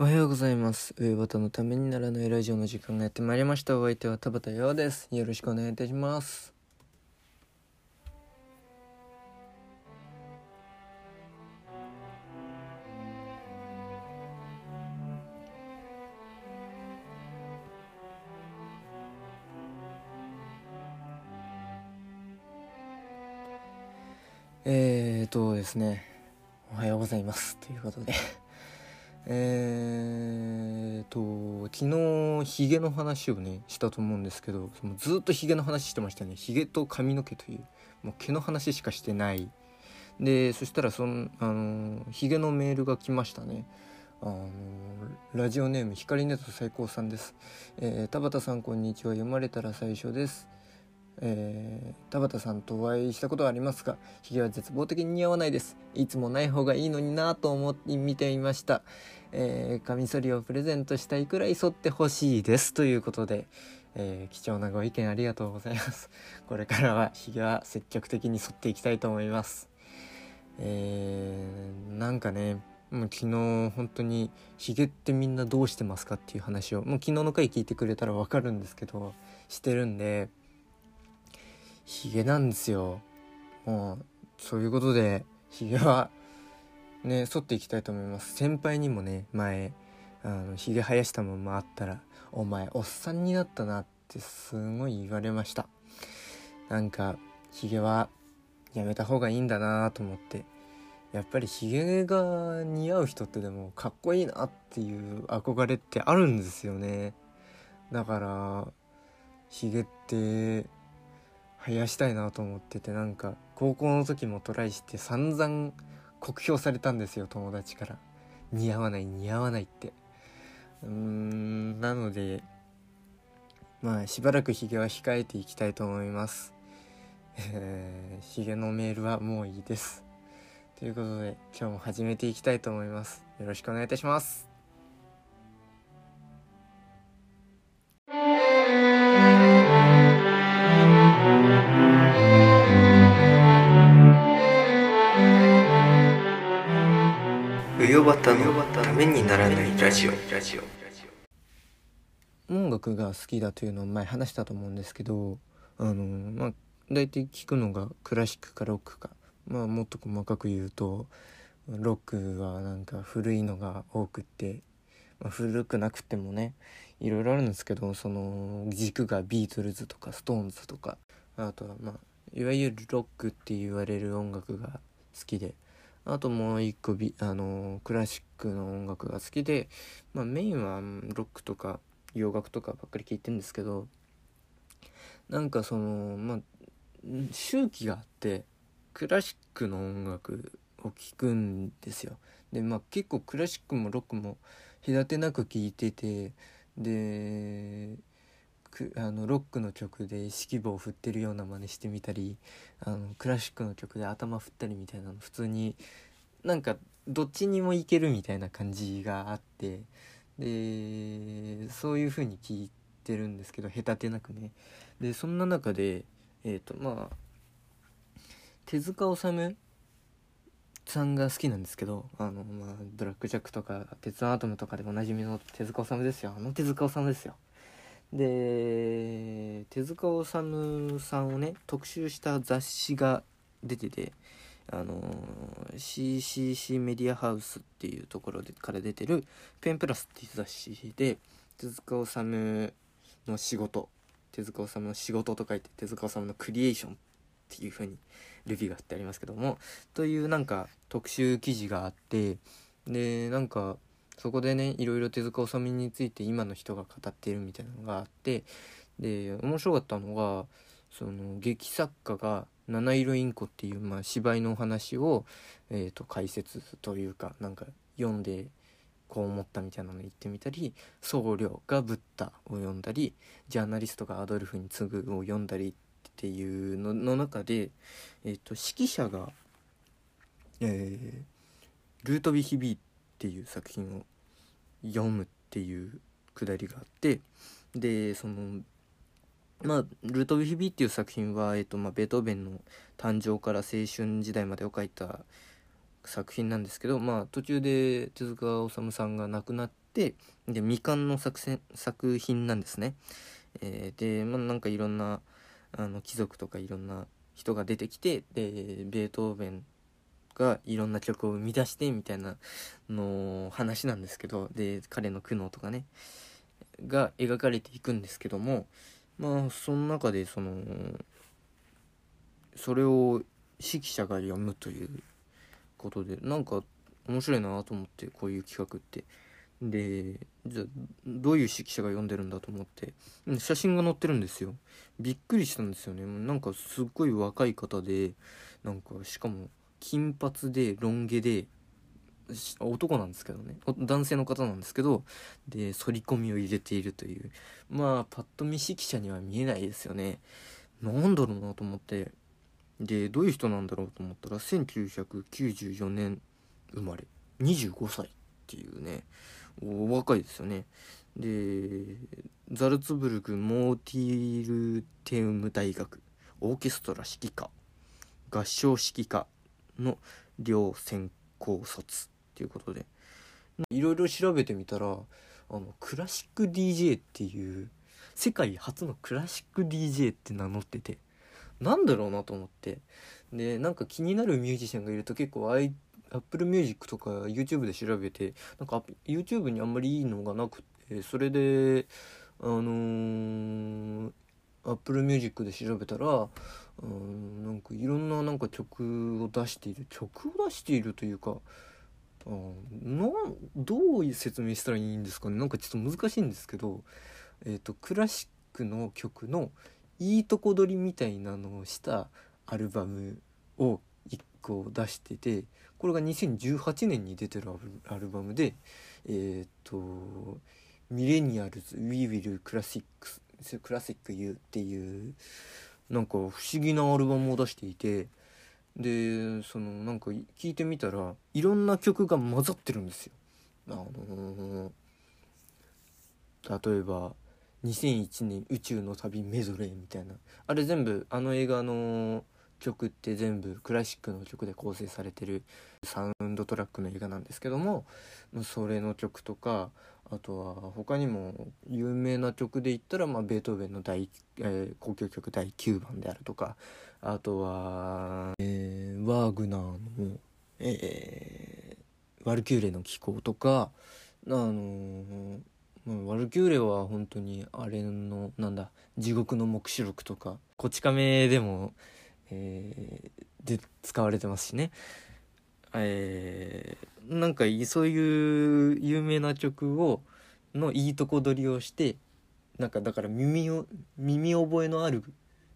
おはようございます。上端のためにならないラジオの時間がやってまいりました。お相手は田畑陽です。よろしくお願いいたします。えーとですね、おはようございます。ということで。えーと昨日ヒゲの話をねしたと思うんですけどもうずっとヒゲの話してましたね。ヒゲと髪の毛というもう毛の話しかしてない。でそしたらそのあのヒゲのメールが来ましたね。あのラジオネーム光ネット最高さんです、えー田畑さんこんにちは。読まれたら最初です。えー田畑さんとお会いしたことはありますがひげは絶望的に似合わないです。いつもない方がいいのになと思って見ていました、えー、カミソリをプレゼントしたいくらい剃ってほしいです。ということで、えー貴重なご意見ありがとうございます。これからはひげは積極的に剃っていきたいと思います。えーなんかねもう昨日本当にヒゲってみんなどうしてますかっていう話をもう昨日の回聞いてくれたらわかるんですけどしてるんでヒゲなんですよ。もうそういうことでヒゲはね剃っていきたいと思います。先輩にもね前あのヒゲ生やしたままあったら「お前おっさんになったな」ってすごい言われました。なんかヒゲはやめた方がいいんだなと思って。やっぱりヒゲが似合う人ってでもかっこいいなっていう憧れってあるんですよね。だからヒゲって生やしたいなと思っててなんか高校の時もトライして散々酷評されたんですよ友達から。似合わない似合わないって。うーんなのでまあしばらくヒゲは控えていきたいと思います。え、ヒゲのメールはもういいです。ということで今日も始めていきたいと思います。よろしくお願いいたします。うよばたのためにならないラジオ。音楽が好きだというのを前話したと思うんですけどあのまあ大体聞くのがクラシックかロックか。まあもっと細かく言うとロックはなんか古いのが多くって、まあ、古くなくてもねいろいろあるんですけどその軸がビートルズとかストーンズとかあとはまあいわゆるロックって言われる音楽が好きで。あともう一個ビあのクラシックの音楽が好きで、まあ、メインはロックとか洋楽とかばっかり聴いてるんですけどなんかそのまあ周期があってクラシックの音楽を聴くんですよ。でまあ結構クラシックもロックも隔てなく聴いててでくあのロックの曲で指揮棒を振ってるような真似してみたりあのクラシックの曲で頭振ったりみたいなの普通になんかどっちにもいけるみたいな感じがあってでそういう風に聞いてるんですけど隔てなくね。でそんな中でえっ、とまあ手塚治虫さんが好きなんですけどあのまあブラック・ジャックとか鉄腕アトムとかでおなじみの手塚治虫ですよ。あの手塚治虫ですよ。で手塚治虫さんをね特集した雑誌が出ててあの CCC メディアハウスっていうところでから出てる「ペンプラス」っていう雑誌で手塚治虫の仕事手塚治虫の仕事と書いて手塚治虫のクリエーションっていう風にルビーが貼ってありますけどもというなんか特集記事があってでなんかそこでねいろいろ手塚治虫について今の人が語っているみたいなのがあってで面白かったのがその劇作家が「七色インコ」っていう、まあ、芝居のお話を、えー、と解説というかなんか読んでこう思ったみたいなの言ってみたり僧侶がブッダを読んだりジャーナリストがアドルフに次ぐを読んだりっていうのの中で、えー、と指揮者が、えールートヴィヒビーっていう作品を読むっていうくだりがあってでそのまあルートヴィヒビーっていう作品は、えーとまあ、ベートーベンの誕生から青春時代までを書いた作品なんですけどまあ途中で手塚治虫さんが亡くなっててで未完の作戦作品なんですね。えー、で、まあ、なんかいろんなあの貴族とかいろんな人が出てきてでベートーベンがいろんな曲を生み出してみたいなの話なんですけどで彼の苦悩とかねが描かれていくんですけどもまあその中でそのそれを指揮者が読むということでなんか面白いなと思ってこういう企画って。でじゃどういう指揮者が読んでるんだと思って写真が載ってるんですよ。びっくりしたんですよね。なんかすっごい若い方でなんかしかも金髪でロン毛で男なんですけどね。男性の方なんですけどで反り込みを入れているという。まあパッと見指揮者には見えないですよね。なんだろうなと思って。でどういう人なんだろうと思ったら1994年生まれ。25歳っていうね。お若いですよね。でザルツブルクモーティールテウム大学。オーケストラ指揮科。合唱指揮科。の両専攻卒っていうことで。いろいろ調べてみたらあのクラシック DJ っていう世界初のクラシック DJ って名乗ってて。なんだろうなと思って。でなんか気になるミュージシャンがいると結構 Apple Music とか YouTube で調べてなんか YouTube にあんまりいいのがなくてそれであのー、Apple Music で調べたらうんなんかいろんななんか曲を出している曲を出しているというかあなどう説明したらいいんですかね？なんかちょっと難しいんですけど、えーと、クラシックの曲のいいとこ取りみたいなのをしたアルバムを1個出しててこれが2018年に出てるアルバムでえっ、ー、と「ミレニアルズウィー・ウィル・クラシックス We Will Classic Classic You」っていうなんか不思議なアルバムを出していてでそのなんか聞いてみたらいろんな曲が混ざってるんですよ。あのー、例えば2001年宇宙の旅メドレーみたいなあれ全部あの映画の曲って全部クラシックの曲で構成されてるサウンドトラックの映画なんですけどもそれの曲とかあとは他にも有名な曲で言ったら、まあ、ベートーベンの第、えー、交響曲第9番であるとかあとは、えー、ワーグナーの、えー、ワルキューレの気候とかあのー、ワルキューレは本当にあれのなんだ地獄の黙示録とかこち亀でも、えー、で使われてますしね。えー、なんかそういう有名な曲をのいいとこ取りをしてなんかだから耳を耳覚えのある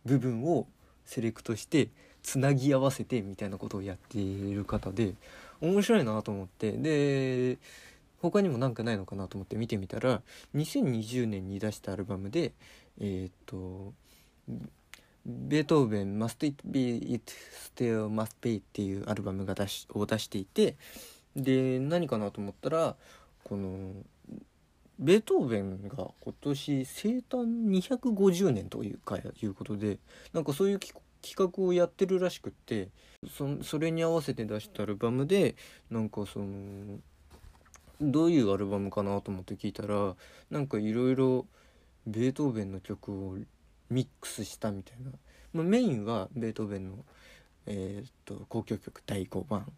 部分をセレクトしてつなぎ合わせてみたいなことをやっている方で面白いなと思って。で他にも何かないのかなと思って見てみたら2020年に出したアルバムでえっ、とベートーベン「Must It Be It Still Must Be」っていうアルバムが出しを出していてで何かなと思ったらこのベートーベンが今年生誕250年というかいうことでなんかそういう企画をやってるらしくってそそれに合わせて出したアルバムでなんかそのどういうアルバムかなと思って聞いたらなんかいろいろベートーベンの曲をミックスしたみたいな、まあ、メインはベートーベンの、えー、っと交響曲第5番。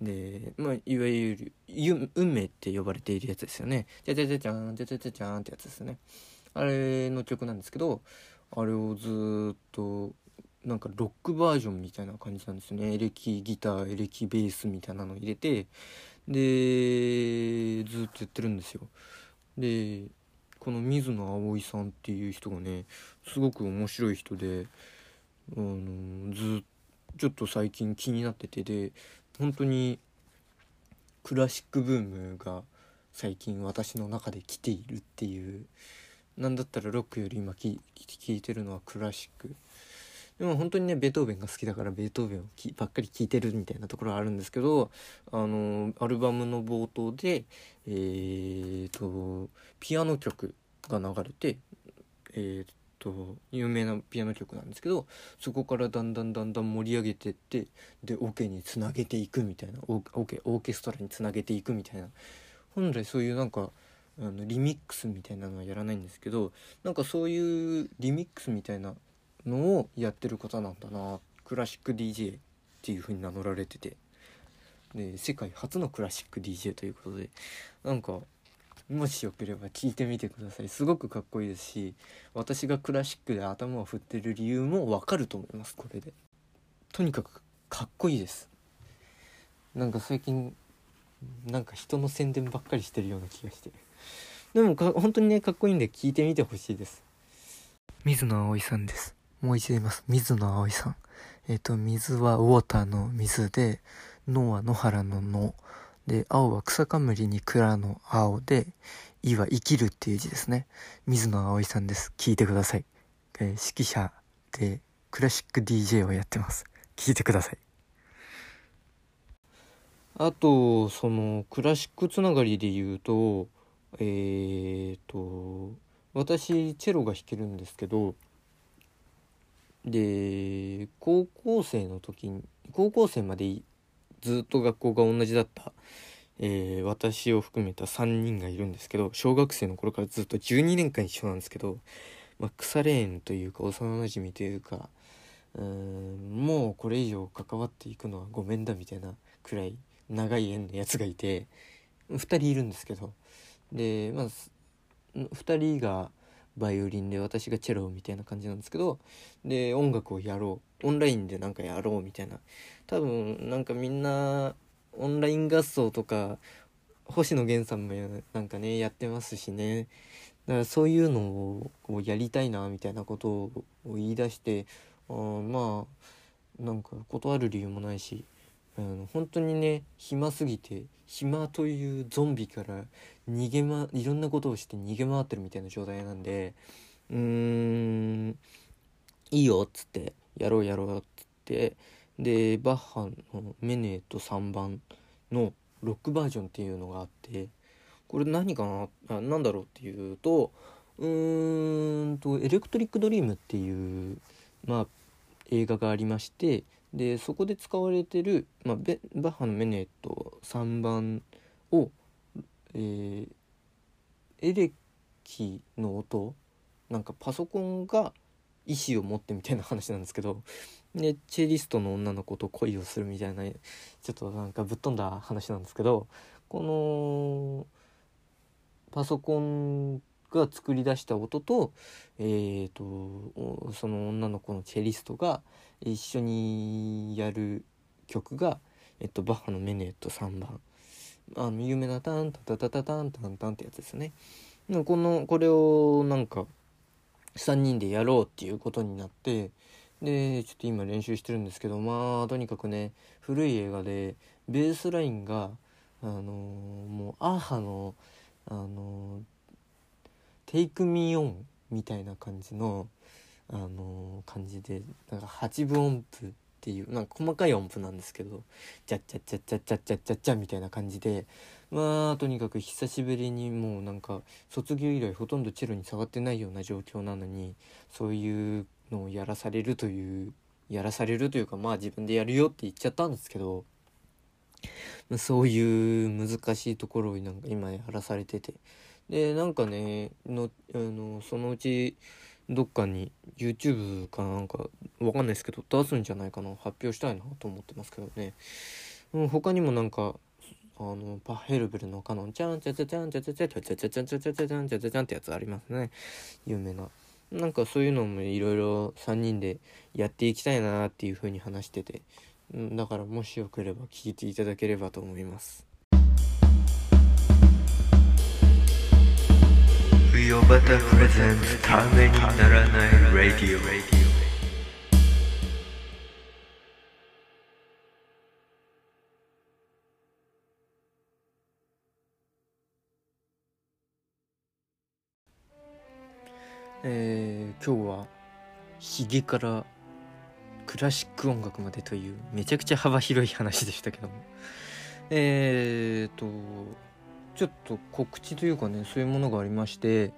で、まあ、いわゆる運命って呼ばれているやつですよね。じゃじゃじゃじゃんじゃじゃじゃじゃんってやつですね。あれの曲なんですけどあれをずっとなんかロックバージョンみたいな感じなんですよねエレキギターエレキベースみたいなのを入れてでずっとやってるんですよでこの水野葵さんっていう人がねすごく面白い人であのずちょっと最近気になっててで本当にクラシックブームが最近私の中で来ているっていう。なんだったらロックより今聴いてるのはクラシック。でも本当にねベートーベンが好きだからベートーベンをばっかり聴いてるみたいなところはあるんですけどあのアルバムの冒頭でえーとピアノ曲が流れてえーと有名なピアノ曲なんですけどそこからだんだんだんだん盛り上げてってでオケにつなげていくみたいなオケオーケストラにつなげていくみたいな。本来そういうなんかあのリミックスみたいなのはやらないんですけどなんかそういうリミックスみたいなのをやってる方なんだなクラシック DJ っていう風に名乗られてて。で世界初のクラシック DJ ということでなんかもしよければ聞いてみてください。すごくかっこいいですし私がクラシックで頭を振ってる理由もわかると思いますこれで。とにかくかっこいいです。なんか最近なんか人の宣伝ばっかりしてるような気がして。でもか本当にねかっこいいんで聞いてみてほしいです。水野葵さんです。もう一度言います。水野葵さん。えっ、ー、と水はウォーターの水で野は野原の野。で、青は草冠に蔵の青で、いは生きるっていう字ですね。水野葵さんです。聞いてください。えー、指揮者でクラシック DJ をやってます。聞いてください。あと、その、クラシックつながりで言うと、えーと、私、チェロが弾けるんですけど、で、高校生の時に、高校生までずっと学校が同じだった、えー、私を含めた3人がいるんですけど小学生の頃からずっと12年間一緒なんですけど、まあ、腐れ縁というか幼なじみというかうーんもうこれ以上関わっていくのはごめんだみたいなくらい長い縁のやつがいて2人いるんですけどでまあ2人がバイオリンで私がチェロみたいな感じなんですけどで音楽をやろう。オンラインでなんかやろうみたいな。多分なんかみんなオンライン合奏とか星野源さんもなんかねやってますしね。だからそういうのをこうやりたいなみたいなことを言い出してあまあなんか断る理由もないしあの本当にね暇すぎて暇というゾンビから逃げまいろんなことをして逃げ回ってるみたいな状態なんでうーんいいよっつってやろうやろうっつってでバッハの「メネと3番のロックバージョンっていうのがあってこれ何かなあなんだろうっていうとうーんと「エレクトリック・ドリーム」っていうまあ映画がありましてでそこで使われてる、まあ、バッハのメネと3番を、えー、エレキの音なんかパソコンが意思を持ってみたいな話なんですけどでチェリストの女の子と恋をするみたいなちょっとなんかぶっ飛んだ話なんですけどこのパソコンが作り出した音と,、えーと、その女の子のチェリストが一緒にやる曲が、えっと、バッハの「メネット」3番あの有名な「タンタタタタタンタンタン」ってやつですね。このこれをなんか3人でやろうっていうことになってでちょっと今練習してるんですけどまあとにかくね古い映画でベースラインがあのー、もうアーハのあの「Take Me On」みたいな感じのあの、感じでなんか8分音符っていうなんか細かい音符なんですけど「チャッチャッチャッチャッチャッチャッチャッチャ」みたいな感じでまあとにかく久しぶりにもうなんか卒業以来ほとんどチェロに触ってないような状況なのにそういうのをやらされるというやらされるというかまあ自分でやるよって言っちゃったんですけどそういう難しいところをなんか今やらされてて。でなんかねのあのそのうちどっかに YouTube かなんかわかんないですけど出すんじゃないかな発表したいなと思ってますけどね、うん、他にもなんかあのパヘルベルのカノンチャンチャチャチャンチャチャチャチャチャチャチャチャチャチャチャンチャチャチャンってやつありますね有名ななんかそういうのもいろいろ3人でやっていきたいなっていうふうに話しててだからもしよければ聞いていただければと思います冬バタプレゼンツためにならないラディオえー、今日はヒゲからクラシック音楽までというめちゃくちゃ幅広い話でしたけども。えーとちょっと告知というかねそういうものがありまして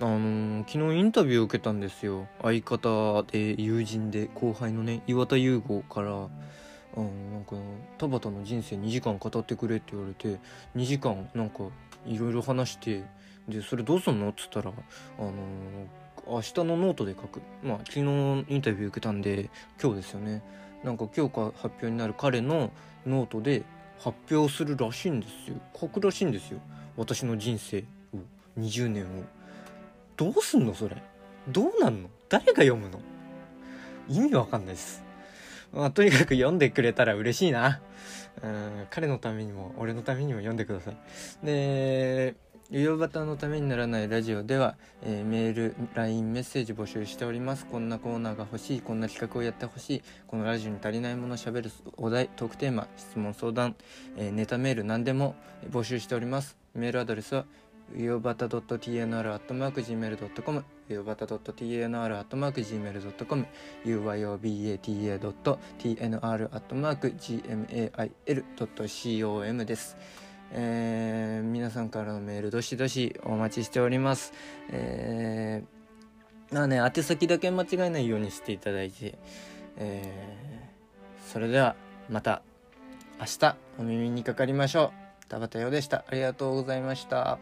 あのー、昨日インタビューを受けたんですよ。相方で友人で後輩のね岩田優吾からあのなんか田畑の人生2時間語ってくれって言われて2時間なんかいろいろ話してでそれどうすんの？っつったらあのー明日のノートで書く。まあ昨日インタビュー受けたんで今日ですよね。なんか今日か発表になる彼のノートで発表するらしいんですよ。書くらしいんですよ。私の人生を。20年を。どうすんのそれ？どうなんの？誰が読むの？意味わかんないです。まあとにかく読んでくれたら嬉しいな。うん彼のためにも俺のためにも読んでください。で夕方のためにならないラジオでは、えー、メール LINE メッセージ募集しております。こんなコーナーが欲しいこんな企画をやってほしいこのラジオに足りないものをしゃべるお題トークテーマ質問相談、えー、ネタメール何でも募集しております。メールアドレスはうよばた .tnr.gmail.com うよばた .tnr.gmail.com uyobata.tnr.gmail.com です。えー、皆さんからのメールどしどしお待ちしております。えー、まあね、宛先だけ間違えないようにしていただいて、えー、それではまた明日お耳にかかりましょう。田畑洋でした。ありがとうございました。